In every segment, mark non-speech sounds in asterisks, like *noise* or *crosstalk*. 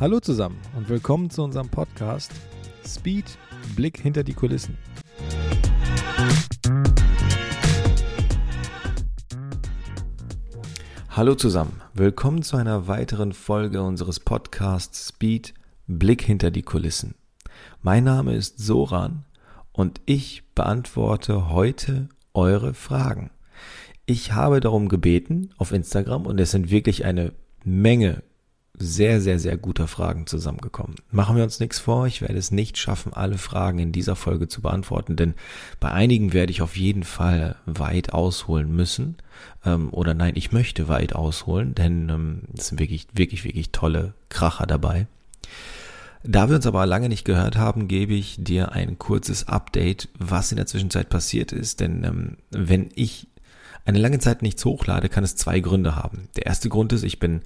Hallo zusammen und willkommen zu unserem Podcast Speed Blick hinter die Kulissen. Hallo zusammen, willkommen zu einer weiteren Folge unseres Podcasts Speed Blick hinter die Kulissen. Mein Name ist Soran und ich beantworte heute eure Fragen. Ich habe darum gebeten auf Instagram und es sind wirklich eine Menge sehr, sehr, sehr guter Fragen zusammengekommen. Machen wir uns nichts vor, ich werde es nicht schaffen, alle Fragen in dieser Folge zu beantworten, denn bei einigen werde ich auf jeden Fall weit ausholen müssen. Ähm, oder nein, ich möchte weit ausholen, denn ähm, es sind wirklich, wirklich, wirklich tolle Kracher dabei. Da wir uns aber lange nicht gehört haben, gebe ich dir ein kurzes Update, was in der Zwischenzeit passiert ist. Denn ähm, wenn ich eine lange Zeit nichts hochlade, kann es zwei Gründe haben. Der erste Grund ist, ich bin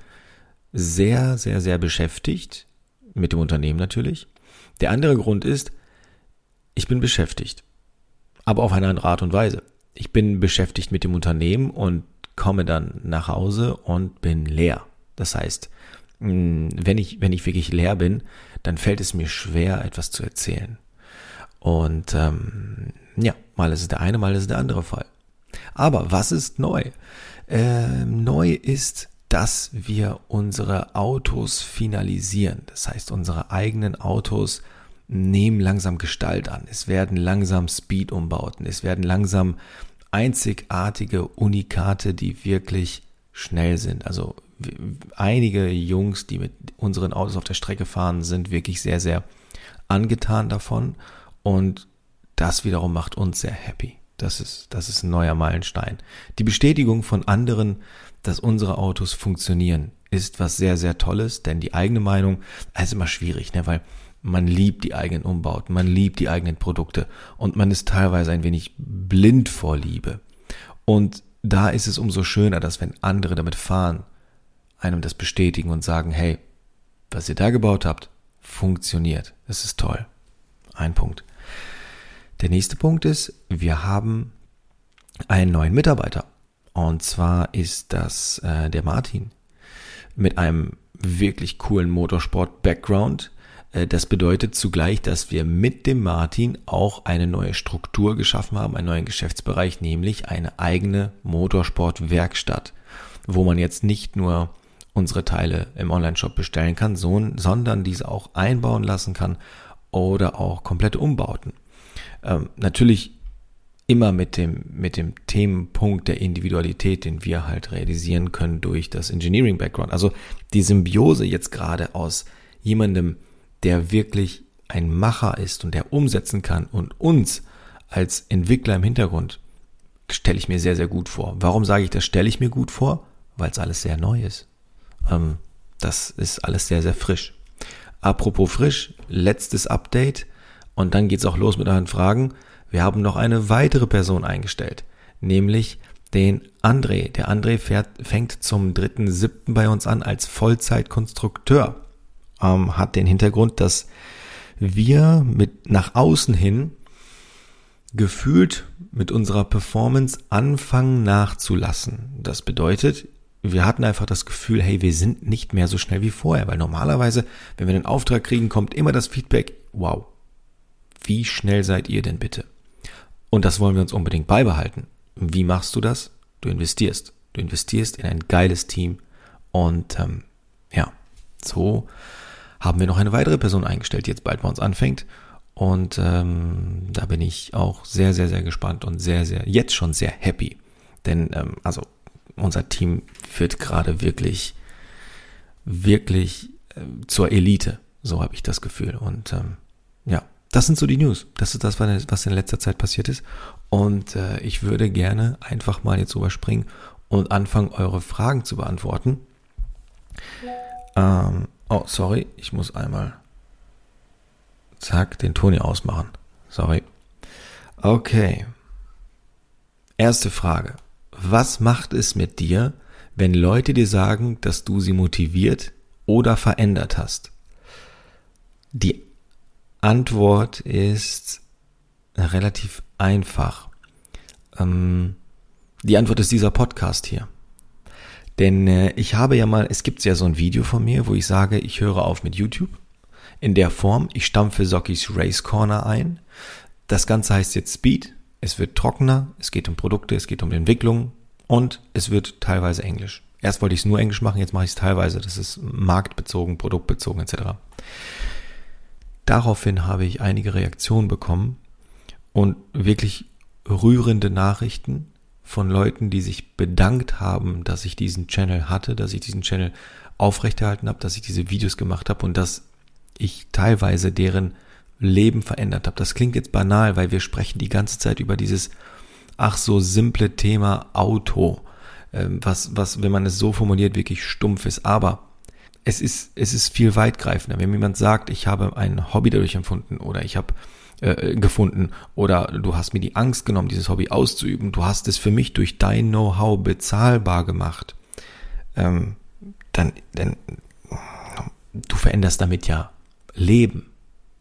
sehr, sehr, sehr beschäftigt, mit dem Unternehmen natürlich. Der andere Grund ist, ich bin beschäftigt, aber auf eine andere Art und Weise. Ich bin beschäftigt mit dem Unternehmen und komme dann nach Hause und bin leer. Das heißt, mm, wenn ich, wenn ich wirklich leer bin, dann fällt es mir schwer, etwas zu erzählen. Und ähm, ja, mal ist es der eine, mal ist es der andere Fall. Aber was ist neu? Äh, neu ist, dass wir unsere Autos finalisieren. Das heißt, unsere eigenen Autos nehmen langsam Gestalt an. Es werden langsam Speed-Umbauten. Es werden langsam einzigartige Unikate, die wirklich schnell sind. Also einige Jungs, die mit unseren Autos auf der Strecke fahren, sind wirklich sehr, sehr angetan davon. Und das wiederum macht uns sehr happy. Das ist, das ist ein neuer Meilenstein. Die Bestätigung von anderen, dass unsere Autos funktionieren, ist was sehr, sehr Tolles, denn die eigene Meinung ist immer schwierig, ne, weil man liebt die eigenen Umbauten, man liebt die eigenen Produkte und man ist teilweise ein wenig blind vor Liebe. Und da ist es umso schöner, dass wenn andere damit fahren, einem das bestätigen und sagen, hey, was ihr da gebaut habt, funktioniert. Das ist toll. Ein Punkt. Der nächste Punkt ist, wir haben einen neuen Mitarbeiter. Und zwar ist das äh, der Martin mit einem wirklich coolen Motorsport-Background. Äh, das bedeutet zugleich, dass wir mit dem Martin auch eine neue Struktur geschaffen haben, einen neuen Geschäftsbereich, nämlich eine eigene Motorsport-Werkstatt, wo man jetzt nicht nur unsere Teile im Onlineshop bestellen kann, sondern diese auch einbauen lassen kann oder auch komplette Umbauten. Ähm, natürlich immer mit dem, mit dem Themenpunkt der Individualität, den wir halt realisieren können durch das Engineering Background. Also die Symbiose jetzt gerade aus jemandem, der wirklich ein Macher ist und der umsetzen kann und uns als Entwickler im Hintergrund stelle ich mir sehr, sehr gut vor. Warum sage ich das stelle ich mir gut vor? Weil es alles sehr neu ist. Ähm, das ist alles sehr, sehr frisch. Apropos frisch, letztes Update. Und dann geht's auch los mit euren Fragen. Wir haben noch eine weitere Person eingestellt, nämlich den André. Der André fährt, fängt zum 3.7. bei uns an als Vollzeitkonstrukteur. Ähm, hat den Hintergrund, dass wir mit nach außen hin gefühlt mit unserer Performance anfangen nachzulassen. Das bedeutet, wir hatten einfach das Gefühl, hey, wir sind nicht mehr so schnell wie vorher, weil normalerweise, wenn wir einen Auftrag kriegen, kommt immer das Feedback, wow, wie schnell seid ihr denn bitte? Und das wollen wir uns unbedingt beibehalten. Wie machst du das? Du investierst. Du investierst in ein geiles Team. Und ähm, ja, so haben wir noch eine weitere Person eingestellt, die jetzt bald bei uns anfängt. Und ähm, da bin ich auch sehr, sehr, sehr gespannt und sehr, sehr, jetzt schon sehr happy. Denn, ähm, also, unser Team wird gerade wirklich, wirklich äh, zur Elite. So habe ich das Gefühl. Und ähm, das sind so die News. Das ist das, was in letzter Zeit passiert ist. Und äh, ich würde gerne einfach mal jetzt überspringen und anfangen, eure Fragen zu beantworten. Ähm, oh, sorry, ich muss einmal zack den Ton hier ausmachen. Sorry. Okay. Erste Frage. Was macht es mit dir, wenn Leute dir sagen, dass du sie motiviert oder verändert hast? Die Antwort ist relativ einfach. Ähm, die Antwort ist dieser Podcast hier. Denn äh, ich habe ja mal, es gibt ja so ein Video von mir, wo ich sage, ich höre auf mit YouTube. In der Form, ich stampfe Sokis Race Corner ein. Das Ganze heißt jetzt Speed. Es wird trockener, es geht um Produkte, es geht um Entwicklung und es wird teilweise Englisch. Erst wollte ich es nur Englisch machen, jetzt mache ich es teilweise. Das ist marktbezogen, produktbezogen etc. Daraufhin habe ich einige Reaktionen bekommen und wirklich rührende Nachrichten von Leuten, die sich bedankt haben, dass ich diesen Channel hatte, dass ich diesen Channel aufrechterhalten habe, dass ich diese Videos gemacht habe und dass ich teilweise deren Leben verändert habe. Das klingt jetzt banal, weil wir sprechen die ganze Zeit über dieses ach so simple Thema Auto, ähm, was, was, wenn man es so formuliert, wirklich stumpf ist. Aber es ist, es ist viel weitgreifender. Wenn jemand sagt, ich habe ein Hobby dadurch empfunden oder ich habe äh, gefunden oder du hast mir die Angst genommen, dieses Hobby auszuüben, du hast es für mich durch dein Know-how bezahlbar gemacht, ähm, dann, dann du veränderst damit ja Leben,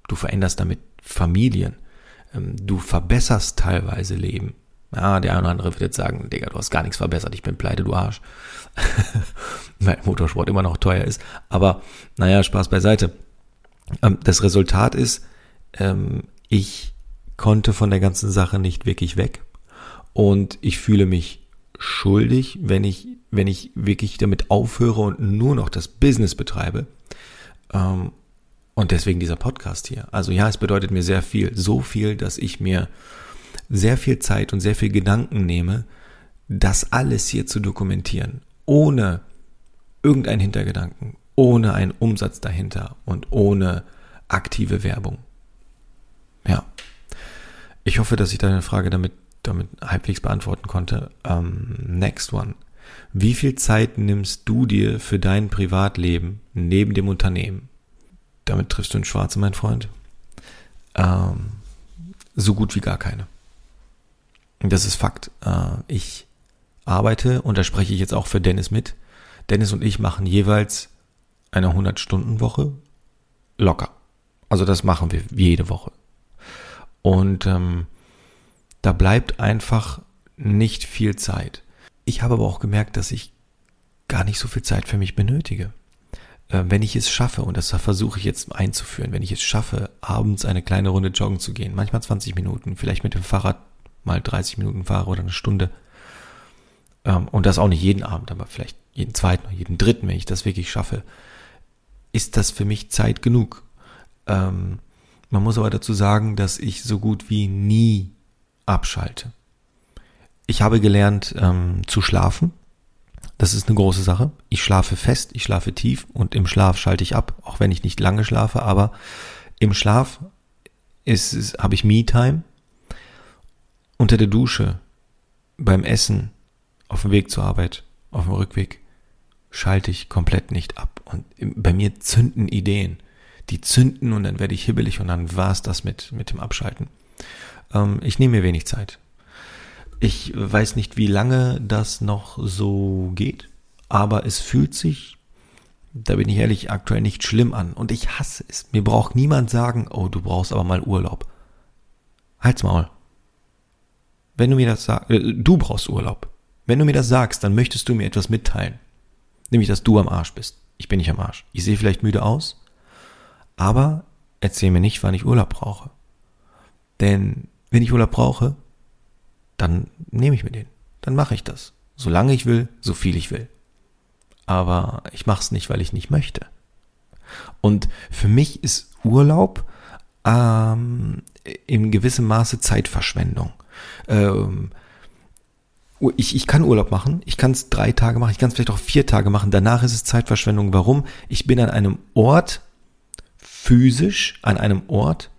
du veränderst damit Familien, ähm, du verbesserst teilweise Leben. Ja, der eine oder andere wird jetzt sagen, Digga, du hast gar nichts verbessert, ich bin pleite, du Arsch. *laughs* Weil Motorsport immer noch teuer ist. Aber naja, Spaß beiseite. Ähm, das Resultat ist, ähm, ich konnte von der ganzen Sache nicht wirklich weg und ich fühle mich schuldig, wenn ich, wenn ich wirklich damit aufhöre und nur noch das Business betreibe. Ähm, und deswegen dieser Podcast hier. Also ja, es bedeutet mir sehr viel. So viel, dass ich mir sehr viel Zeit und sehr viel Gedanken nehme, das alles hier zu dokumentieren. Ohne irgendeinen Hintergedanken, ohne einen Umsatz dahinter und ohne aktive Werbung. Ja. Ich hoffe, dass ich deine Frage damit, damit halbwegs beantworten konnte. Ähm, next one. Wie viel Zeit nimmst du dir für dein Privatleben neben dem Unternehmen? Damit triffst du einen Schwarze, mein Freund. Ähm, so gut wie gar keine. Das ist Fakt. Äh, ich arbeite, und da spreche ich jetzt auch für Dennis mit. Dennis und ich machen jeweils eine 100-Stunden-Woche locker. Also das machen wir jede Woche. Und ähm, da bleibt einfach nicht viel Zeit. Ich habe aber auch gemerkt, dass ich gar nicht so viel Zeit für mich benötige. Äh, wenn ich es schaffe, und das versuche ich jetzt einzuführen, wenn ich es schaffe, abends eine kleine Runde joggen zu gehen, manchmal 20 Minuten, vielleicht mit dem Fahrrad mal 30 Minuten fahre oder eine Stunde, ähm, und das auch nicht jeden Abend, aber vielleicht jeden zweiten oder jeden dritten, wenn ich das wirklich schaffe, ist das für mich Zeit genug. Ähm, man muss aber dazu sagen, dass ich so gut wie nie abschalte. Ich habe gelernt ähm, zu schlafen. Das ist eine große Sache. Ich schlafe fest, ich schlafe tief und im Schlaf schalte ich ab, auch wenn ich nicht lange schlafe, aber im Schlaf ist, ist, habe ich Me-Time. Unter der Dusche, beim Essen, auf dem Weg zur Arbeit, auf dem Rückweg, schalte ich komplett nicht ab. Und bei mir zünden Ideen die zünden und dann werde ich hibbelig und dann war es das mit, mit dem Abschalten. Ähm, ich nehme mir wenig Zeit. Ich weiß nicht, wie lange das noch so geht, aber es fühlt sich, da bin ich ehrlich, aktuell nicht schlimm an. Und ich hasse es. Mir braucht niemand sagen, oh, du brauchst aber mal Urlaub. Halt's Maul. Wenn du mir das sagst, äh, du brauchst Urlaub. Wenn du mir das sagst, dann möchtest du mir etwas mitteilen. Nämlich, dass du am Arsch bist. Ich bin nicht am Arsch. Ich sehe vielleicht müde aus, aber erzähl mir nicht, wann ich Urlaub brauche. Denn wenn ich Urlaub brauche, dann nehme ich mir den. Dann mache ich das. Solange ich will, so viel ich will. Aber ich mache es nicht, weil ich nicht möchte. Und für mich ist Urlaub ähm, in gewissem Maße Zeitverschwendung. Ähm, ich, ich kann Urlaub machen, ich kann es drei Tage machen, ich kann es vielleicht auch vier Tage machen. Danach ist es Zeitverschwendung. Warum? Ich bin an einem Ort, physisch an einem Ort,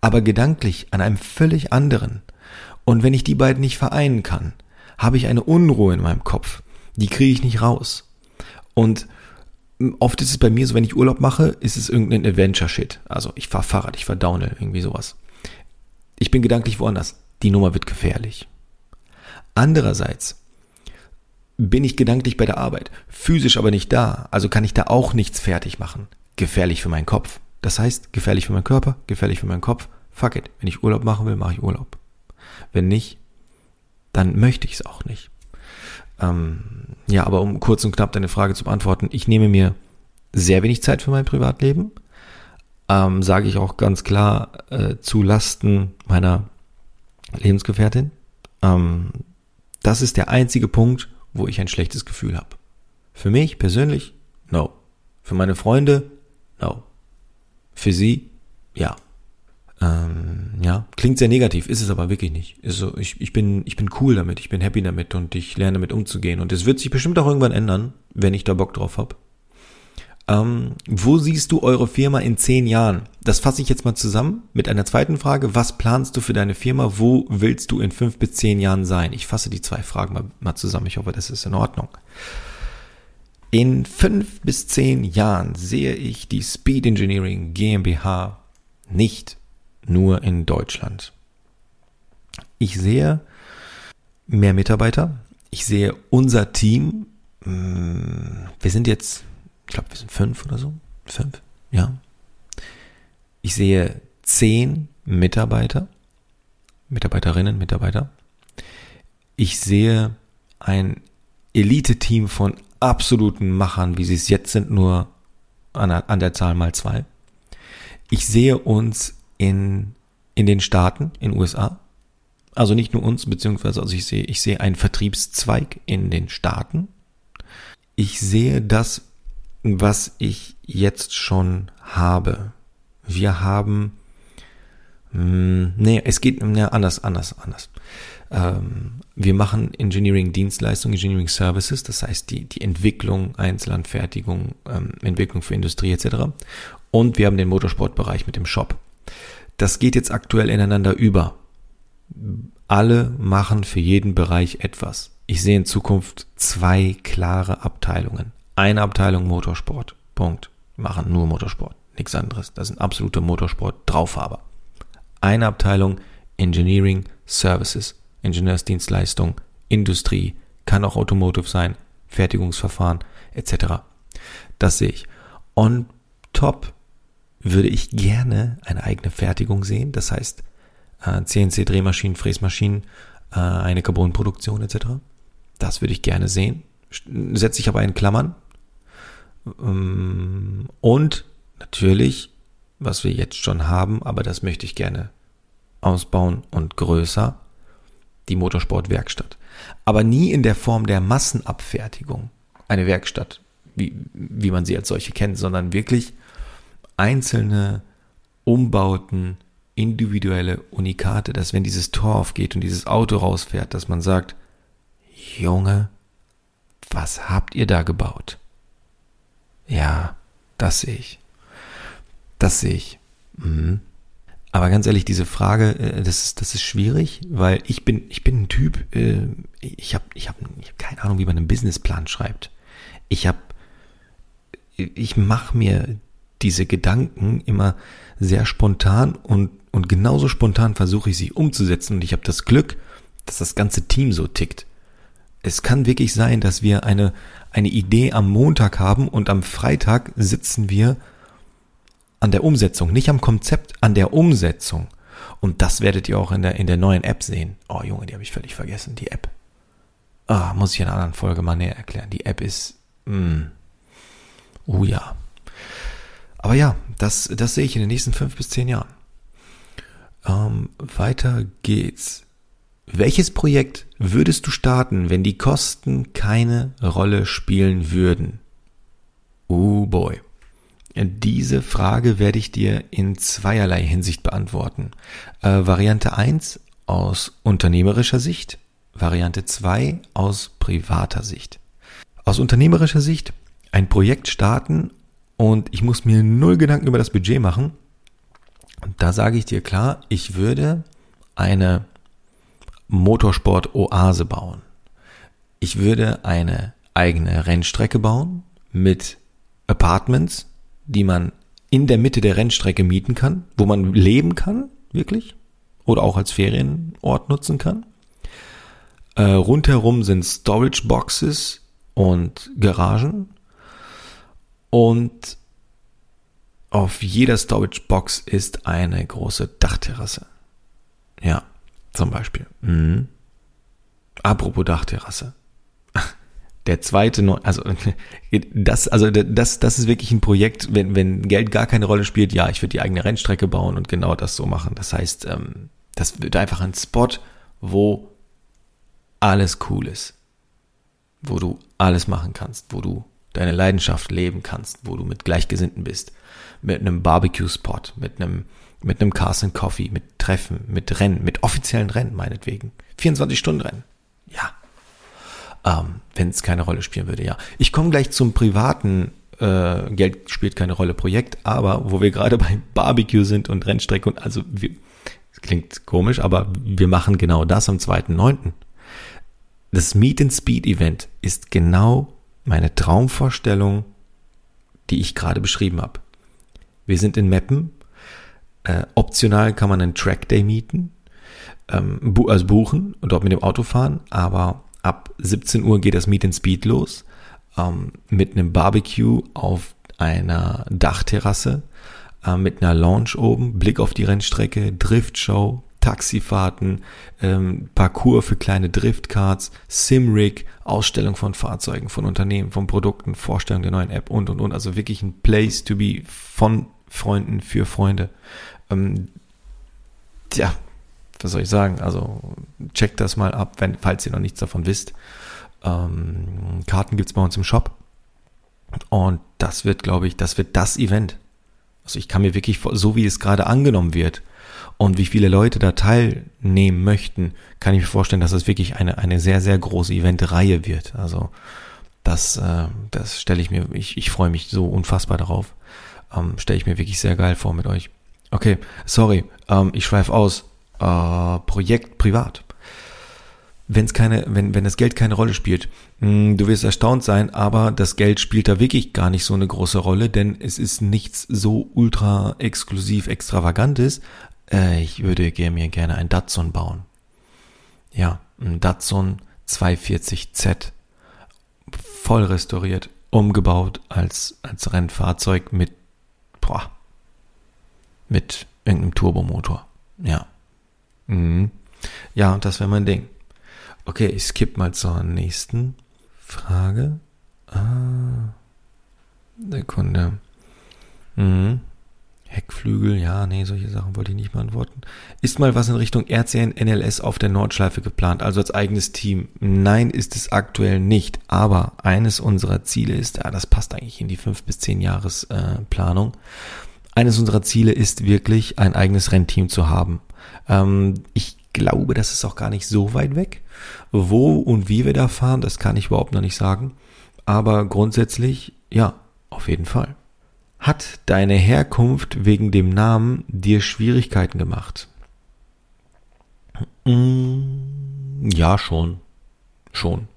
aber gedanklich an einem völlig anderen. Und wenn ich die beiden nicht vereinen kann, habe ich eine Unruhe in meinem Kopf. Die kriege ich nicht raus. Und oft ist es bei mir so, wenn ich Urlaub mache, ist es irgendein Adventure-Shit. Also ich fahre Fahrrad, ich fahre Downhill, irgendwie sowas. Ich bin gedanklich woanders. Die Nummer wird gefährlich. Andererseits bin ich gedanklich bei der Arbeit, physisch aber nicht da, also kann ich da auch nichts fertig machen. Gefährlich für meinen Kopf. Das heißt, gefährlich für meinen Körper, gefährlich für meinen Kopf. Fuck it. Wenn ich Urlaub machen will, mache ich Urlaub. Wenn nicht, dann möchte ich es auch nicht. Ähm, ja, aber um kurz und knapp deine Frage zu beantworten, ich nehme mir sehr wenig Zeit für mein Privatleben. Ähm, Sage ich auch ganz klar äh, zu Lasten meiner Lebensgefährtin. Ähm, das ist der einzige Punkt, wo ich ein schlechtes Gefühl habe. Für mich persönlich, no. Für meine Freunde, no. Für sie, ja. Ähm, ja, klingt sehr negativ, ist es aber wirklich nicht. Ist ich, ich, bin, ich bin cool damit, ich bin happy damit und ich lerne damit umzugehen. Und es wird sich bestimmt auch irgendwann ändern, wenn ich da Bock drauf habe. Ähm, wo siehst du eure Firma in zehn Jahren? Das fasse ich jetzt mal zusammen mit einer zweiten Frage. Was planst du für deine Firma? Wo willst du in fünf bis zehn Jahren sein? Ich fasse die zwei Fragen mal, mal zusammen. Ich hoffe, das ist in Ordnung. In fünf bis zehn Jahren sehe ich die Speed Engineering GmbH nicht nur in Deutschland. Ich sehe mehr Mitarbeiter. Ich sehe unser Team. Mm, wir sind jetzt ich glaube, wir sind fünf oder so. Fünf, ja. Ich sehe zehn Mitarbeiter, Mitarbeiterinnen, Mitarbeiter. Ich sehe ein Elite-Team von absoluten Machern, wie sie es jetzt sind, nur an der, an der Zahl mal zwei. Ich sehe uns in, in den Staaten, in den USA. Also nicht nur uns, beziehungsweise also ich sehe, ich sehe einen Vertriebszweig in den Staaten. Ich sehe das was ich jetzt schon habe. Wir haben, mh, hm, nee, es geht ja, anders, anders, anders. Ähm, wir machen Engineering Dienstleistungen, Engineering Services, das heißt die, die Entwicklung, Einzelanfertigung, ähm, Entwicklung für Industrie etc. Und wir haben den Motorsportbereich mit dem Shop. Das geht jetzt aktuell ineinander über. Alle machen für jeden Bereich etwas. Ich sehe in Zukunft zwei klare Abteilungen. Eine Abteilung Motorsport. Punkt. Machen nur Motorsport. Nichts anderes. Das sind absolute Motorsport-Draufhaber. Eine Abteilung Engineering Services. Ingenieursdienstleistung, Industrie, kann auch Automotive sein, Fertigungsverfahren etc. Das sehe ich. On top würde ich gerne eine eigene Fertigung sehen. Das heißt, CNC-Drehmaschinen, Fräsmaschinen, äh, eine Carbonproduktion etc. Das würde ich gerne sehen. Setze ich aber in Klammern, und natürlich, was wir jetzt schon haben, aber das möchte ich gerne ausbauen und größer, die Motorsportwerkstatt. Aber nie in der Form der Massenabfertigung, eine Werkstatt, wie, wie man sie als solche kennt, sondern wirklich einzelne Umbauten, individuelle Unikate, dass wenn dieses Tor aufgeht und dieses Auto rausfährt, dass man sagt, Junge, was habt ihr da gebaut? Ja, das sehe ich. Das sehe ich. Mhm. Aber ganz ehrlich, diese Frage, äh, das ist, das ist schwierig, weil ich bin, ich bin ein Typ, äh, ich habe ich hab, ich hab keine Ahnung, wie man einen Businessplan schreibt. Ich habe, ich mache mir diese Gedanken immer sehr spontan und, und genauso spontan versuche ich sie umzusetzen. Und ich habe das Glück, dass das ganze Team so tickt. Es kann wirklich sein, dass wir eine, eine Idee am Montag haben und am Freitag sitzen wir an der Umsetzung, nicht am Konzept, an der Umsetzung. Und das werdet ihr auch in der, in der neuen App sehen. Oh Junge, die habe ich völlig vergessen, die App. Ah, muss ich in einer anderen Folge mal näher erklären. Die App ist, mm, oh ja. Aber ja, das, das sehe ich in den nächsten fünf bis zehn Jahren. Ähm, weiter geht's. Welches Projekt würdest du starten, wenn die Kosten keine Rolle spielen würden? Oh boy. Diese Frage werde ich dir in zweierlei Hinsicht beantworten. Äh, Variante 1 aus unternehmerischer Sicht, Variante 2 aus privater Sicht. Aus unternehmerischer Sicht ein Projekt starten und ich muss mir null Gedanken über das Budget machen. Da sage ich dir klar, ich würde eine Motorsport-Oase bauen. Ich würde eine eigene Rennstrecke bauen mit Apartments, die man in der Mitte der Rennstrecke mieten kann, wo man leben kann, wirklich, oder auch als Ferienort nutzen kann. Äh, rundherum sind Storage Boxes und Garagen und auf jeder Storage Box ist eine große Dachterrasse. Ja, zum Beispiel. Mhm. Apropos Dachterrasse. *laughs* Der zweite, also *laughs* das, also das, das ist wirklich ein Projekt, wenn, wenn Geld gar keine Rolle spielt, ja, ich würde die eigene Rennstrecke bauen und genau das so machen. Das heißt, ähm, das wird einfach ein Spot, wo alles cool ist. Wo du alles machen kannst, wo du deine Leidenschaft leben kannst, wo du mit Gleichgesinnten bist. Mit einem Barbecue-Spot, mit einem, mit einem Cars and Coffee, mit Treffen, mit Rennen, mit offiziellen Rennen meinetwegen. 24-Stunden-Rennen. Ja. Ähm, Wenn es keine Rolle spielen würde, ja. Ich komme gleich zum privaten äh, Geld spielt keine Rolle Projekt, aber wo wir gerade bei Barbecue sind und Rennstrecke und also wir, klingt komisch, aber wir machen genau das am 2.9. Das Meet and Speed Event ist genau meine Traumvorstellung, die ich gerade beschrieben habe. Wir sind in Meppen. Äh, optional kann man einen Track Day mieten, ähm, bu also buchen und dort mit dem Auto fahren. Aber ab 17 Uhr geht das Meet and Speed los ähm, mit einem Barbecue auf einer Dachterrasse äh, mit einer Lounge oben, Blick auf die Rennstrecke, Driftshow, Taxifahrten, ähm, Parcours für kleine Driftcards, Simrig, Ausstellung von Fahrzeugen, von Unternehmen, von Produkten, Vorstellung der neuen App und und und. Also wirklich ein Place to be von Freunden für Freunde. Ähm, tja, was soll ich sagen? Also checkt das mal ab, wenn, falls ihr noch nichts davon wisst. Ähm, Karten gibt's bei uns im Shop. Und das wird, glaube ich, das wird das Event. Also ich kann mir wirklich, so wie es gerade angenommen wird, und wie viele Leute da teilnehmen möchten, kann ich mir vorstellen, dass es wirklich eine, eine sehr, sehr große Eventreihe wird. Also das, äh, das stelle ich mir, ich, ich freue mich so unfassbar darauf. Ähm, stelle ich mir wirklich sehr geil vor mit euch. Okay, sorry, ähm, ich schweife aus. Äh, Projekt privat. Wenn es keine, wenn, wenn das Geld keine Rolle spielt, mh, hm, du wirst erstaunt sein, aber das Geld spielt da wirklich gar nicht so eine große Rolle, denn es ist nichts so ultra exklusiv extravagantes, äh, ich würde mir gerne ein Datsun bauen. Ja, ein Datsun 240Z. Voll restauriert, umgebaut als, als Rennfahrzeug mit, boah, mit irgendeinem Turbomotor. Ja. Mhm. Ja, und das wäre mein Ding. Okay, ich skippe mal zur nächsten Frage. Ah, Sekunde. Mhm. Heckflügel, ja, nee, solche Sachen wollte ich nicht beantworten. Ist mal was in Richtung RCN NLS auf der Nordschleife geplant, also als eigenes Team? Nein, ist es aktuell nicht, aber eines unserer Ziele ist, ja, das passt eigentlich in die fünf bis zehn Jahres äh. Eines unserer Ziele ist wirklich ein eigenes Rennteam zu haben. Ähm, ich glaube, das ist auch gar nicht so weit weg. Wo und wie wir da fahren, das kann ich überhaupt noch nicht sagen. Aber grundsätzlich, ja, auf jeden Fall. Hat deine Herkunft wegen dem Namen dir Schwierigkeiten gemacht? Mm, ja, schon. Schon.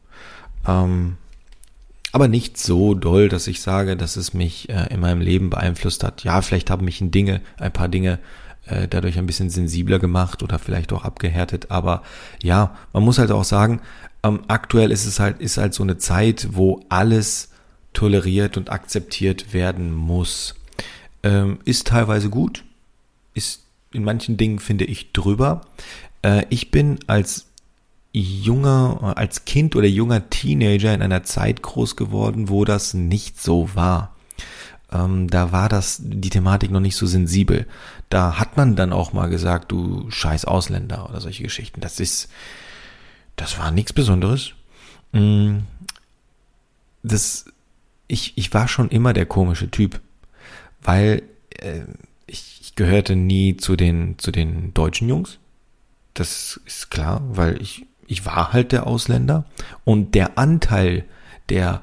Ähm, aber nicht so doll, dass ich sage, dass es mich äh, in meinem Leben beeinflusst hat. Ja, vielleicht haben mich ein Dinge, ein paar Dinge äh, dadurch ein bisschen sensibler gemacht oder vielleicht auch abgehärtet. Aber ja, man muss halt auch sagen, ähm, aktuell ist es halt, ist halt so eine Zeit, wo alles toleriert und akzeptiert werden muss. Ähm, ist teilweise gut, ist in manchen Dingen, finde ich, drüber. Äh, ich bin als junger, als Kind oder junger Teenager in einer Zeit groß geworden, wo das nicht so war. Ähm, da war das, die Thematik noch nicht so sensibel. Da hat man dann auch mal gesagt, du scheiß Ausländer oder solche Geschichten. Das ist, das war nichts Besonderes. Mm, das ich, ich war schon immer der komische Typ, weil äh, ich, ich gehörte nie zu den, zu den deutschen Jungs. Das ist klar, weil ich, ich war halt der Ausländer und der Anteil der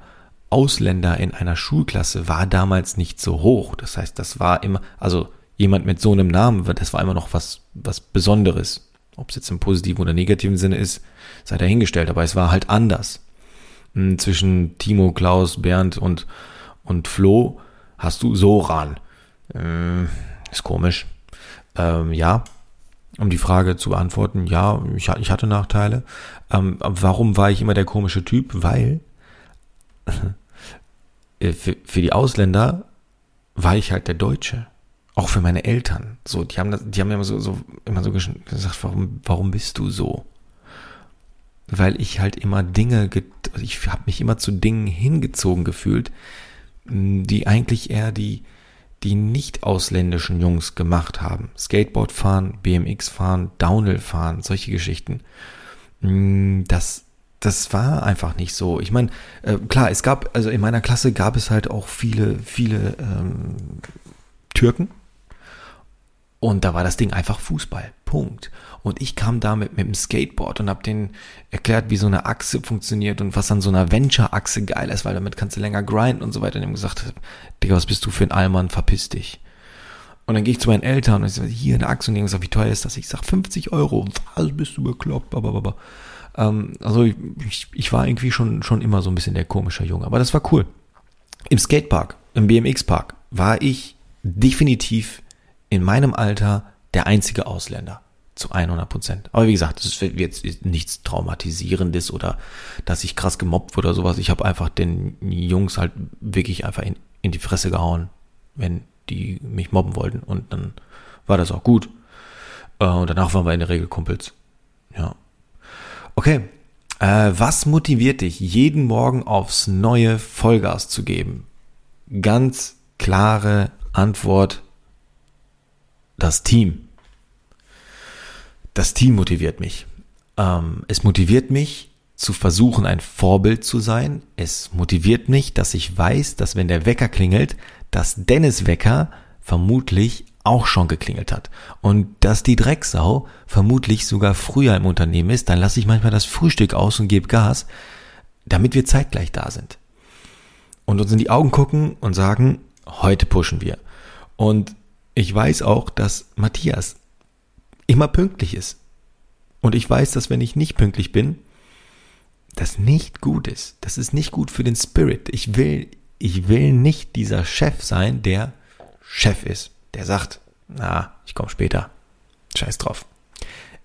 Ausländer in einer Schulklasse war damals nicht so hoch. Das heißt, das war immer, also jemand mit so einem Namen, das war immer noch was, was Besonderes. Ob es jetzt im positiven oder negativen Sinne ist, sei dahingestellt, aber es war halt anders. Hm, zwischen Timo, Klaus, Bernd und, und Flo hast du Soran. Ähm, ist komisch. Ähm, ja, um die Frage zu beantworten, ja, ich, ich hatte Nachteile. Ähm, warum war ich immer der komische Typ? Weil *laughs* äh, für, für die Ausländer war ich halt der Deutsche. Auch für meine Eltern. So, die haben das, die haben immer so, so immer so gesagt, warum, warum bist du so? weil ich halt immer Dinge, ich habe mich immer zu Dingen hingezogen gefühlt, die eigentlich eher die, die nicht ausländischen Jungs gemacht haben. Skateboard fahren, BMX fahren, Downhill fahren, solche Geschichten. Das, das war einfach nicht so. Ich meine, äh, klar, es gab, also in meiner Klasse gab es halt auch viele, viele ähm, Türken. Und da war das Ding einfach Fußball. Punkt. Und ich kam da mit, dem Skateboard und habe denen erklärt, wie so eine Achse funktioniert und was an so einer Venture-Achse geil ist, weil damit kannst du länger grinden und so weiter. Und die haben gesagt, Digga, was bist du für ein Allmann, verpiss dich. Und dann gehe ich zu meinen Eltern und ich sage, hier eine Achse und die haben gesagt, wie teuer ist das? Ich sage, 50 Euro. Was bist du bekloppt? Blablabla. Ähm, also ich, ich war irgendwie schon, schon immer so ein bisschen der komische Junge. Aber das war cool. Im Skatepark, im BMX-Park war ich definitiv in meinem Alter der einzige Ausländer zu 100 Prozent. Aber wie gesagt, das ist jetzt nichts Traumatisierendes oder dass ich krass gemobbt wurde oder sowas. Ich habe einfach den Jungs halt wirklich einfach in, in die Fresse gehauen, wenn die mich mobben wollten. Und dann war das auch gut. Äh, und danach waren wir in der Regel Kumpels. Ja. Okay. Äh, was motiviert dich, jeden Morgen aufs neue Vollgas zu geben? Ganz klare Antwort. Das Team das Team motiviert mich. Ähm, es motiviert mich zu versuchen, ein Vorbild zu sein. Es motiviert mich, dass ich weiß, dass wenn der Wecker klingelt, dass Dennis Wecker vermutlich auch schon geklingelt hat. Und dass die Drecksau vermutlich sogar früher im Unternehmen ist, dann lasse ich manchmal das Frühstück aus und gebe Gas, damit wir zeitgleich da sind. Und uns in die Augen gucken und sagen, heute pushen wir. Und ich weiß auch, dass Matthias immer pünktlich ist. Und ich weiß, dass wenn ich nicht pünktlich bin, das nicht gut ist. Das ist nicht gut für den Spirit. Ich will, ich will nicht dieser Chef sein, der Chef ist, der sagt, na, ich komme später. Scheiß drauf.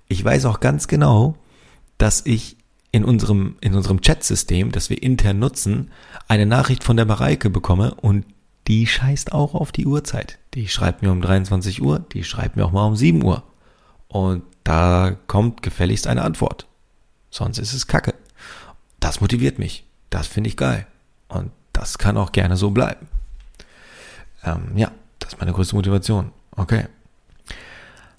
Ich weiß auch ganz genau, dass ich in unserem, in unserem Chat-System, das wir intern nutzen, eine Nachricht von der Mareike bekomme und die scheißt auch auf die Uhrzeit. Die schreibt mir um 23 Uhr, die schreibt mir auch mal um 7 Uhr. Und da kommt gefälligst eine Antwort. Sonst ist es Kacke. Das motiviert mich. Das finde ich geil. Und das kann auch gerne so bleiben. Ähm, ja, das ist meine größte Motivation. Okay.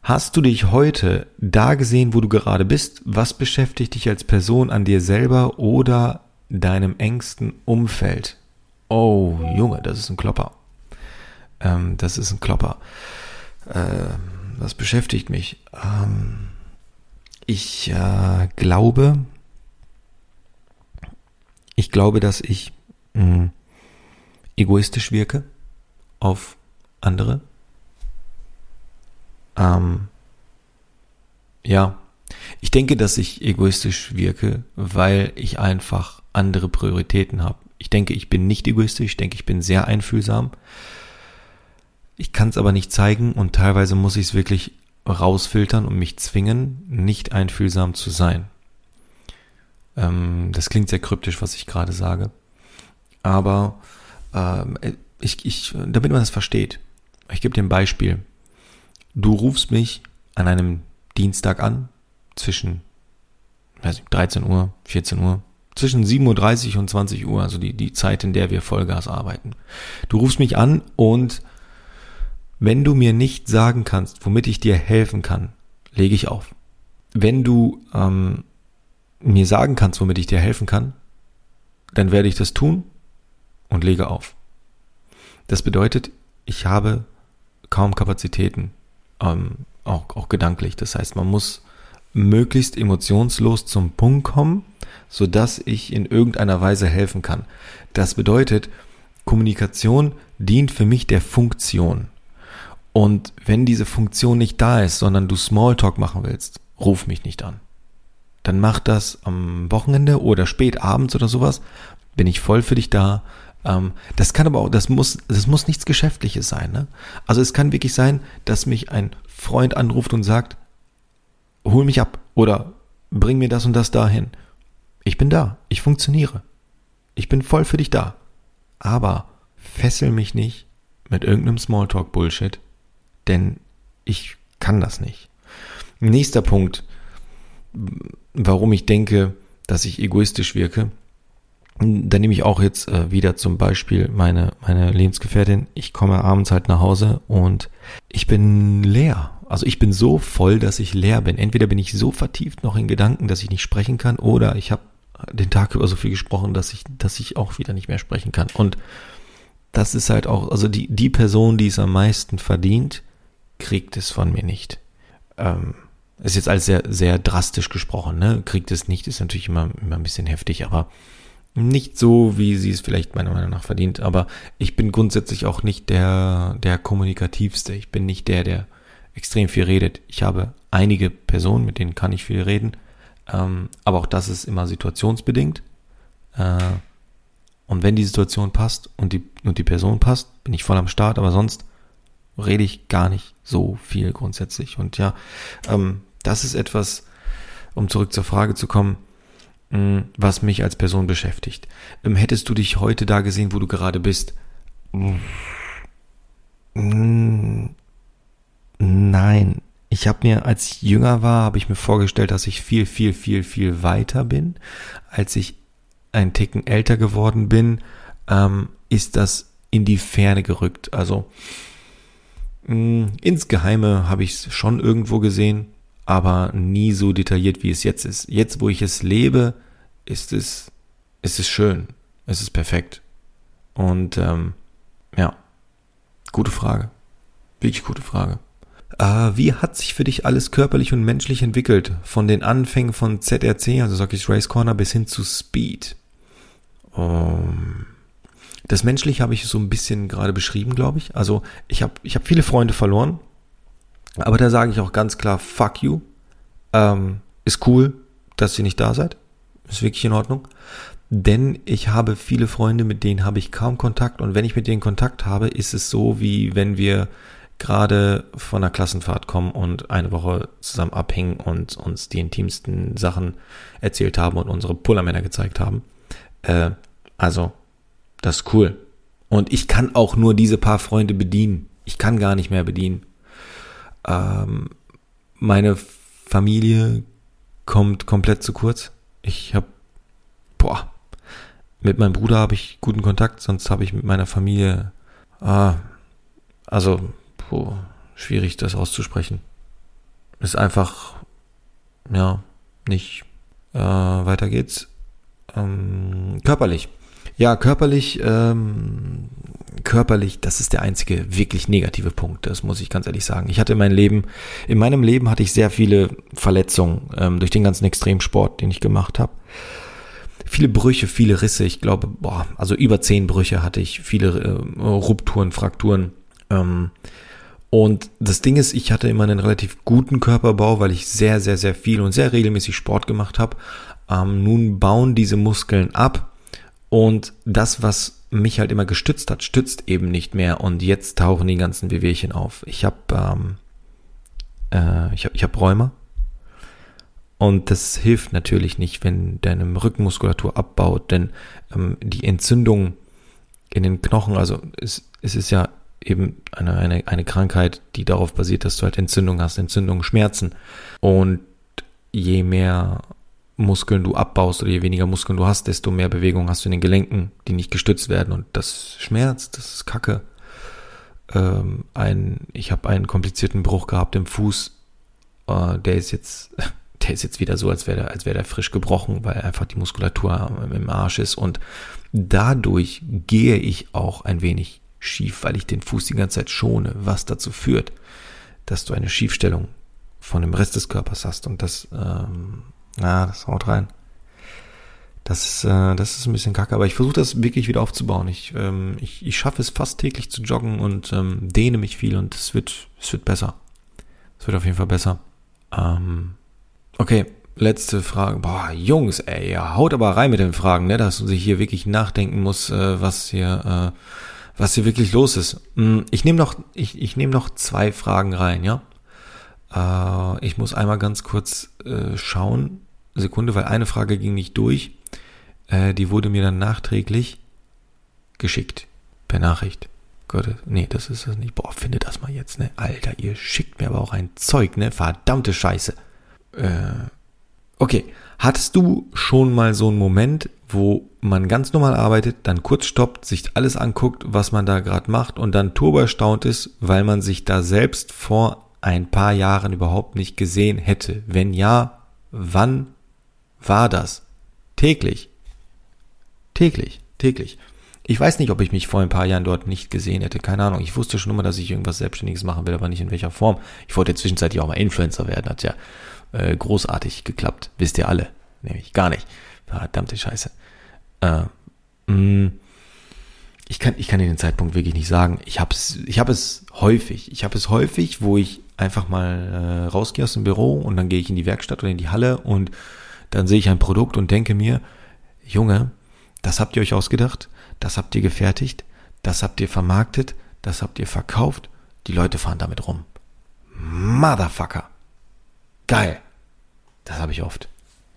Hast du dich heute da gesehen, wo du gerade bist? Was beschäftigt dich als Person an dir selber oder deinem engsten Umfeld? Oh, Junge, das ist ein Klopper. Ähm, das ist ein Klopper. Ähm, was beschäftigt mich? Ähm, ich äh, glaube, ich glaube, dass ich mh, hm, egoistisch wirke auf andere. Ähm, ja, ich denke, dass ich egoistisch wirke, weil ich einfach andere Prioritäten habe. Ich denke, ich bin nicht egoistisch, ich denke, ich bin sehr einfühlsam. Ich kann es aber nicht zeigen und teilweise muss ich es wirklich rausfiltern und mich zwingen, nicht einfühlsam zu sein. Ähm, das klingt sehr kryptisch, was ich gerade sage. Aber ähm, ich, ich, damit man das versteht, ich gebe dir ein Beispiel. Du rufst mich an einem Dienstag an, zwischen weiß nicht, 13 Uhr, 14 Uhr, zwischen 7.30 Uhr und 20 Uhr, also die, die Zeit, in der wir Vollgas arbeiten. Du rufst mich an und wenn du mir nicht sagen kannst, womit ich dir helfen kann, lege ich auf. Wenn du ähm, mir sagen kannst, womit ich dir helfen kann, dann werde ich das tun und lege auf. Das bedeutet, ich habe kaum Kapazitäten, ähm, auch, auch gedanklich. Das heißt, man muss möglichst emotionslos zum Punkt kommen, so dass ich in irgendeiner Weise helfen kann. Das bedeutet, Kommunikation dient für mich der Funktion. Und wenn diese Funktion nicht da ist, sondern du Smalltalk machen willst, ruf mich nicht an. Dann mach das am Wochenende oder spät abends oder sowas. Bin ich voll für dich da. Ähm, das kann aber auch, das muss, das muss nichts Geschäftliches sein. Ne? Also es kann wirklich sein, dass mich ein Freund anruft und sagt, hol mich ab oder bring mir das und das dahin. Ich bin da. Ich funktioniere. Ich bin voll für dich da. Aber fessel mich nicht mit irgendeinem Smalltalk-Bullshit, denn ich kann das nicht. Nächster Punkt, warum ich denke, dass ich egoistisch wirke. Dann nehme ich auch jetzt äh, wieder zum Beispiel meine, meine Lebensgefährtin. Ich komme abends halt nach Hause und ich bin leer. Also ich bin so voll, dass ich leer bin. Entweder bin ich so vertieft noch in Gedanken, dass ich nicht sprechen kann, oder ich habe den Tag über so viel gesprochen, dass ich, dass ich auch wieder nicht mehr sprechen kann. Und das ist halt auch, also die, die Person, die es am meisten verdient, kriegt es von mir nicht. Ähm, ist jetzt alles sehr, sehr drastisch gesprochen, ne? Kriegt es nicht, ist natürlich immer, immer ein bisschen heftig, aber nicht so, wie sie es vielleicht meiner Meinung nach verdient. Aber ich bin grundsätzlich auch nicht der, der kommunikativste. Ich bin nicht der, der extrem viel redet. Ich habe einige Personen, mit denen kann ich viel reden. Ähm, aber auch das ist immer situationsbedingt. Äh, und wenn die Situation passt und die, und die Person passt, bin ich voll am Start. Aber sonst rede ich gar nicht so viel grundsätzlich. Und ja, ähm, das ist etwas, um zurück zur Frage zu kommen, mh, was mich als Person beschäftigt. Ähm, hättest du dich heute da gesehen, wo du gerade bist? Nein. Ich habe mir, als ich jünger war, habe ich mir vorgestellt, dass ich viel, viel, viel, viel weiter bin. Als ich ein Ticken älter geworden bin, ähm, ist das in die Ferne gerückt. Also mh, insgeheime habe ich es schon irgendwo gesehen, aber nie so detailliert, wie es jetzt ist. Jetzt, wo ich es lebe, ist es, ist es schön. Es ist perfekt. Und ähm, ja, gute Frage. Wirklich gute Frage. Äh, wie hat sich für dich alles körperlich und menschlich entwickelt? Von den Anfängen von ZRC, also sag ich Race Corner, bis hin zu Speed. Um, ähm, das Menschliche habe ich so ein bisschen gerade beschrieben, glaube ich. Also ich habe ich hab viele Freunde verloren, aber da sage ich auch ganz klar, fuck you. Ähm, ist cool, dass ihr nicht da seid. Ist wirklich in Ordnung. Denn ich habe viele Freunde, mit denen habe ich kaum Kontakt. Und wenn ich mit denen Kontakt habe, ist es so, wie wenn wir gerade von einer Klassenfahrt kommen und eine Woche zusammen abhängen und uns die intimsten Sachen erzählt haben und unsere Pullermänner gezeigt haben. Äh, also, das ist cool. Und ich kann auch nur diese paar Freunde bedienen. Ich kann gar nicht mehr bedienen. Ähm, meine Familie kommt komplett zu kurz. Ich habe, boah, mit meinem Bruder habe ich guten Kontakt, sonst habe ich mit meiner Familie, ah, also, boah, schwierig das auszusprechen. Ist einfach, ja, nicht. Äh, weiter geht's. Ähm, körperlich. Ja, körperlich, ähm, körperlich, das ist der einzige wirklich negative Punkt. Das muss ich ganz ehrlich sagen. Ich hatte mein Leben, in meinem Leben hatte ich sehr viele Verletzungen ähm, durch den ganzen Extremsport, den ich gemacht habe. Viele Brüche, viele Risse. Ich glaube, boah, also über zehn Brüche hatte ich, viele äh, Rupturen, Frakturen. Ähm, und das Ding ist, ich hatte immer einen relativ guten Körperbau, weil ich sehr, sehr, sehr viel und sehr regelmäßig Sport gemacht habe. Ähm, nun bauen diese Muskeln ab und das, was mich halt immer gestützt hat, stützt eben nicht mehr. Und jetzt tauchen die ganzen Wehwehchen auf. Ich habe ähm, äh, ich hab, ich hab Rheuma. Und das hilft natürlich nicht, wenn deine Rückenmuskulatur abbaut, denn ähm, die Entzündung in den Knochen, also es, es ist ja eben eine, eine, eine Krankheit, die darauf basiert, dass du halt Entzündung hast, Entzündung, Schmerzen. Und je mehr Muskeln du abbaust oder je weniger Muskeln du hast, desto mehr Bewegung hast du in den Gelenken, die nicht gestützt werden und das schmerzt, das ist Kacke. Ähm, ein, ich habe einen komplizierten Bruch gehabt im Fuß, äh, der ist jetzt, *laughs* der ist jetzt wieder so, als wäre der, als wäre der frisch gebrochen, weil einfach die Muskulatur im Arsch ist und dadurch gehe ich auch ein wenig schief, weil ich den Fuß die ganze Zeit schone, was dazu führt, dass du eine Schiefstellung von dem Rest des Körpers hast und das ähm, ja, das haut rein. Das äh, das ist ein bisschen kacke, aber ich versuche das wirklich wieder aufzubauen. Ich, ähm, ich, ich schaffe es fast täglich zu joggen und ähm, dehne mich viel und es wird, es wird besser. Es wird auf jeden Fall besser. Ähm, okay, letzte Frage. Boah, Jungs, ey, ja, haut aber rein mit den Fragen, ne, dass man sich hier wirklich nachdenken muss, äh, was hier, äh, was hier wirklich los ist. Hm, ich nehme noch, ich, ich nehme noch zwei Fragen rein, ja. Äh, ich muss einmal ganz kurz äh, schauen. Sekunde, weil eine Frage ging nicht durch. Äh, die wurde mir dann nachträglich geschickt. Per Nachricht. Gott, nee, das ist das nicht. Boah, finde das mal jetzt, ne? Alter, ihr schickt mir aber auch ein Zeug, ne? Verdammte Scheiße. Äh, Okay, hattest du schon mal so einen Moment, wo man ganz normal arbeitet, dann kurz stoppt, sich alles anguckt, was man da gerade macht und dann turbo erstaunt ist, weil man sich da selbst vor ein paar Jahren überhaupt nicht gesehen hätte? Wenn ja, wann war das? Täglich. Täglich, täglich. Ich weiß nicht, ob ich mich vor ein paar Jahren dort nicht gesehen hätte. Keine Ahnung. Ich wusste schon immer, dass ich irgendwas Selbstständiges machen will, aber nicht in welcher Form. Ich wollte zwischenzeitlich auch mal Influencer werden. Hat ja äh, großartig geklappt. Wisst ihr alle. Nämlich gar nicht. Verdammte Scheiße. Äh, mh, mm, ich kann, ich kann den Zeitpunkt wirklich nicht sagen. Ich habe es, ich habe es häufig. Ich habe es häufig, wo ich einfach mal äh, rausgehe aus dem Büro und dann gehe ich in die Werkstatt oder in die Halle und dann sehe ich ein Produkt und denke mir, Junge, das habt ihr euch ausgedacht, das habt ihr gefertigt, das habt ihr vermarktet, das habt ihr verkauft, die Leute fahren damit rum. Motherfucker. Geil. Das habe ich oft.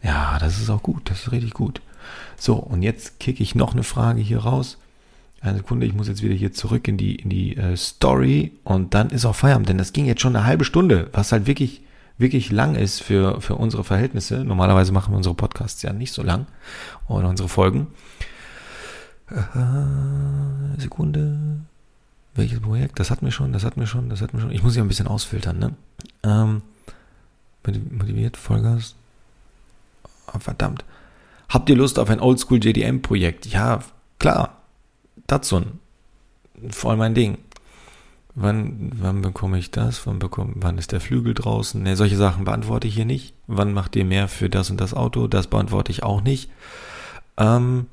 Ja, das ist auch gut, das ist richtig gut. So, und jetzt kicke ich noch eine Frage hier raus. Eine Sekunde, ich muss jetzt wieder hier zurück in die, in die äh, Story und dann ist auch Feierabend, denn das ging jetzt schon eine halbe Stunde, was halt wirklich, wirklich lang ist für, für unsere Verhältnisse. Normalerweise machen wir unsere Podcasts ja nicht so lang oder unsere Folgen. Äh, Sekunde. Welches Projekt? Das hatten wir schon, das hatten wir schon, das hatten wir schon. Ich muss ja ein bisschen ausfiltern, ne? Ähm, motiviert, Vollgas. Oh, verdammt. Habt ihr Lust auf ein Oldschool JDM-Projekt? Ja, klar. Datsun. Voll mein Ding. Wann, wann bekomme ich das? Wann bekomme, wann ist der Flügel draußen? Ne, solche Sachen beantworte ich hier nicht. Wann macht ihr mehr für das und das Auto? Das beantworte ich auch nicht. Ähm,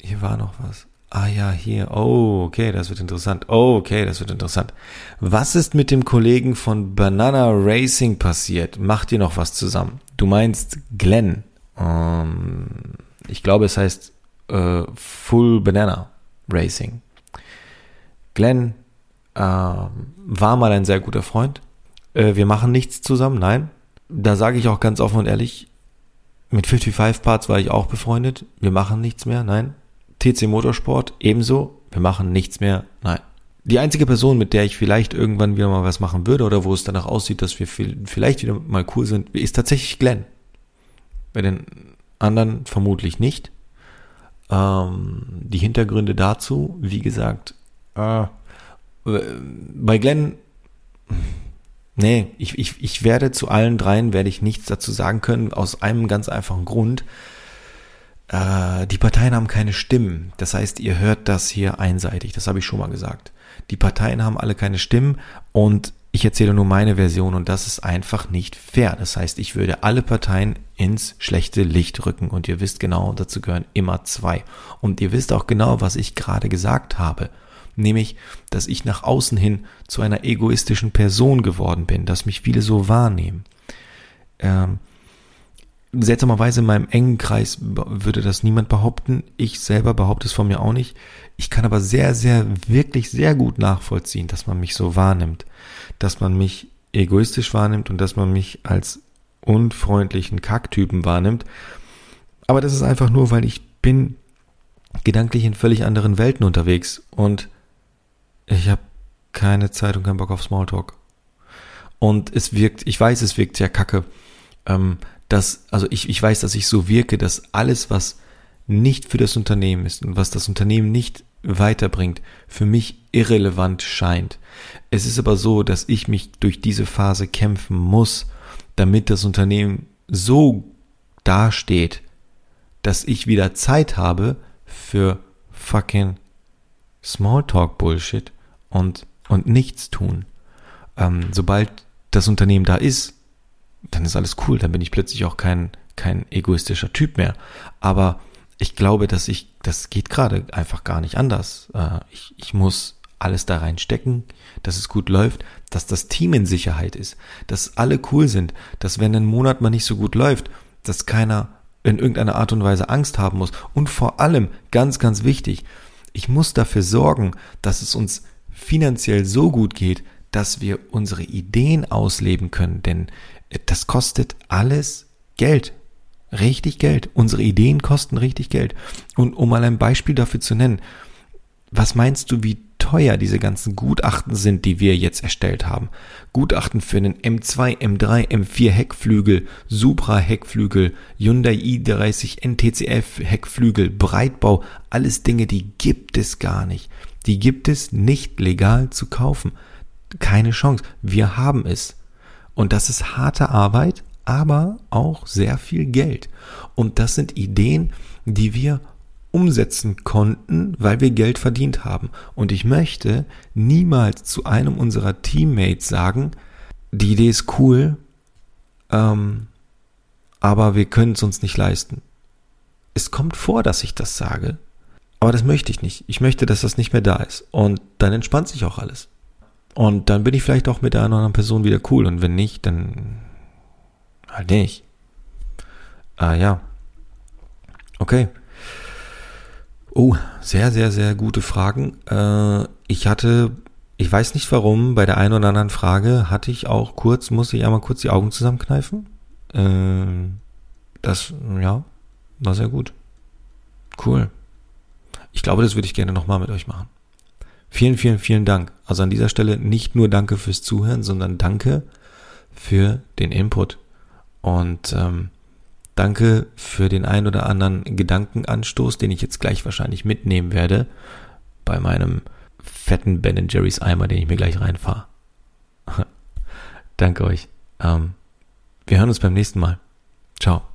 hier war noch was. Ah ja, hier. Oh, okay, das wird interessant. Oh, okay, das wird interessant. Was ist mit dem Kollegen von Banana Racing passiert? Macht ihr noch was zusammen? Du meinst Glenn. Ähm, ich glaube, es heißt äh, Full Banana Racing. Glenn äh, war mal ein sehr guter Freund. Äh, wir machen nichts zusammen, nein. Da sage ich auch ganz offen und ehrlich, mit 55 Parts war ich auch befreundet. Wir machen nichts mehr, nein. TC Motorsport ebenso. Wir machen nichts mehr, nein. Die einzige Person, mit der ich vielleicht irgendwann wieder mal was machen würde oder wo es danach aussieht, dass wir vielleicht wieder mal cool sind, ist tatsächlich Glenn. Bei den anderen vermutlich nicht. Ähm, die Hintergründe dazu, wie gesagt, äh, bei Glenn, nee, ich, ich, ich werde zu allen dreien, werde ich nichts dazu sagen können, aus einem ganz einfachen Grund. Äh, die Parteien haben keine Stimmen. Das heißt, ihr hört das hier einseitig. Das habe ich schon mal gesagt. Die Parteien haben alle keine Stimmen und ich erzähle nur meine Version und das ist einfach nicht fair. Das heißt, ich würde alle Parteien ins schlechte Licht rücken und ihr wisst genau, dazu gehören immer zwei. Und ihr wisst auch genau, was ich gerade gesagt habe. Nämlich, dass ich nach außen hin zu einer egoistischen Person geworden bin, dass mich viele so wahrnehmen. Ähm, seltsamerweise in meinem engen Kreis würde das niemand behaupten. Ich selber behaupte es von mir auch nicht. Ich kann aber sehr, sehr, wirklich sehr gut nachvollziehen, dass man mich so wahrnimmt dass man mich egoistisch wahrnimmt und dass man mich als unfreundlichen Kacktypen wahrnimmt. Aber das ist einfach nur, weil ich bin gedanklich in völlig anderen Welten unterwegs und ich habe keine Zeit und keinen Bock auf Smalltalk. Und es wirkt, ich weiß, es wirkt sehr kacke, ähm, dass, also ich, ich weiß, dass ich so wirke, dass alles, was nicht für das Unternehmen ist und was das Unternehmen nicht weiterbringt, für mich irrelevant scheint. Es ist aber so, dass ich mich durch diese Phase kämpfen muss, damit das Unternehmen so dasteht, dass ich wieder Zeit habe für fucking Smalltalk Bullshit und, und nichts tun. Ähm, sobald das Unternehmen da ist, dann ist alles cool, dann bin ich plötzlich auch kein, kein egoistischer Typ mehr. Aber ich glaube, dass ich, das geht gerade einfach gar nicht anders. Äh, ich, ich muss alles da reinstecken, dass es gut läuft, dass das Team in Sicherheit ist, dass alle cool sind, dass wenn ein Monat mal nicht so gut läuft, dass keiner in irgendeiner Art und Weise Angst haben muss. Und vor allem, ganz, ganz wichtig, ich muss dafür sorgen, dass es uns finanziell so gut geht, dass wir unsere Ideen ausleben können, denn das kostet alles Geld richtig Geld. Unsere Ideen kosten richtig Geld. Und um mal ein Beispiel dafür zu nennen, was meinst du, wie teuer diese ganzen Gutachten sind, die wir jetzt erstellt haben. Gutachten für einen M2, M3, M4 Heckflügel, Supra Heckflügel, Hyundai i30 NTCF Heckflügel, Breitbau, alles Dinge, die gibt es gar nicht. Die gibt es nicht legal zu kaufen. Keine Chance. Wir haben es. Und das ist harte Arbeit, aber auch sehr viel Geld. Und das sind Ideen, die wir umsetzen konnten, weil wir Geld verdient haben. Und ich möchte niemals zu einem unserer Teammates sagen, die Idee ist cool, ähm, aber wir können es uns nicht leisten. Es kommt vor, dass ich das sage, aber das möchte ich nicht. Ich möchte, dass das nicht mehr da ist. Und dann entspannt sich auch alles. Und dann bin ich vielleicht auch mit der anderen Person wieder cool. Und wenn nicht, dann halt nicht. Ah ja. Okay. Oh, sehr, sehr, sehr gute Fragen. Äh, ich hatte, ich weiß nicht warum, bei der einen oder anderen Frage hatte ich auch kurz, muss ich einmal kurz die Augen zusammenkneifen. Äh, das, ja, war sehr gut. Cool. Ich glaube, das würde ich gerne nochmal mit euch machen. Vielen, vielen, vielen Dank. Also an dieser Stelle nicht nur danke fürs Zuhören, sondern danke für den Input. Und ähm, Danke für den ein oder anderen Gedankenanstoß, den ich jetzt gleich wahrscheinlich mitnehmen werde bei meinem fetten Ben Jerry's Eimer, den ich mir gleich reinfahre. *laughs* Danke euch. Ähm, wir hören uns beim nächsten Mal. Ciao.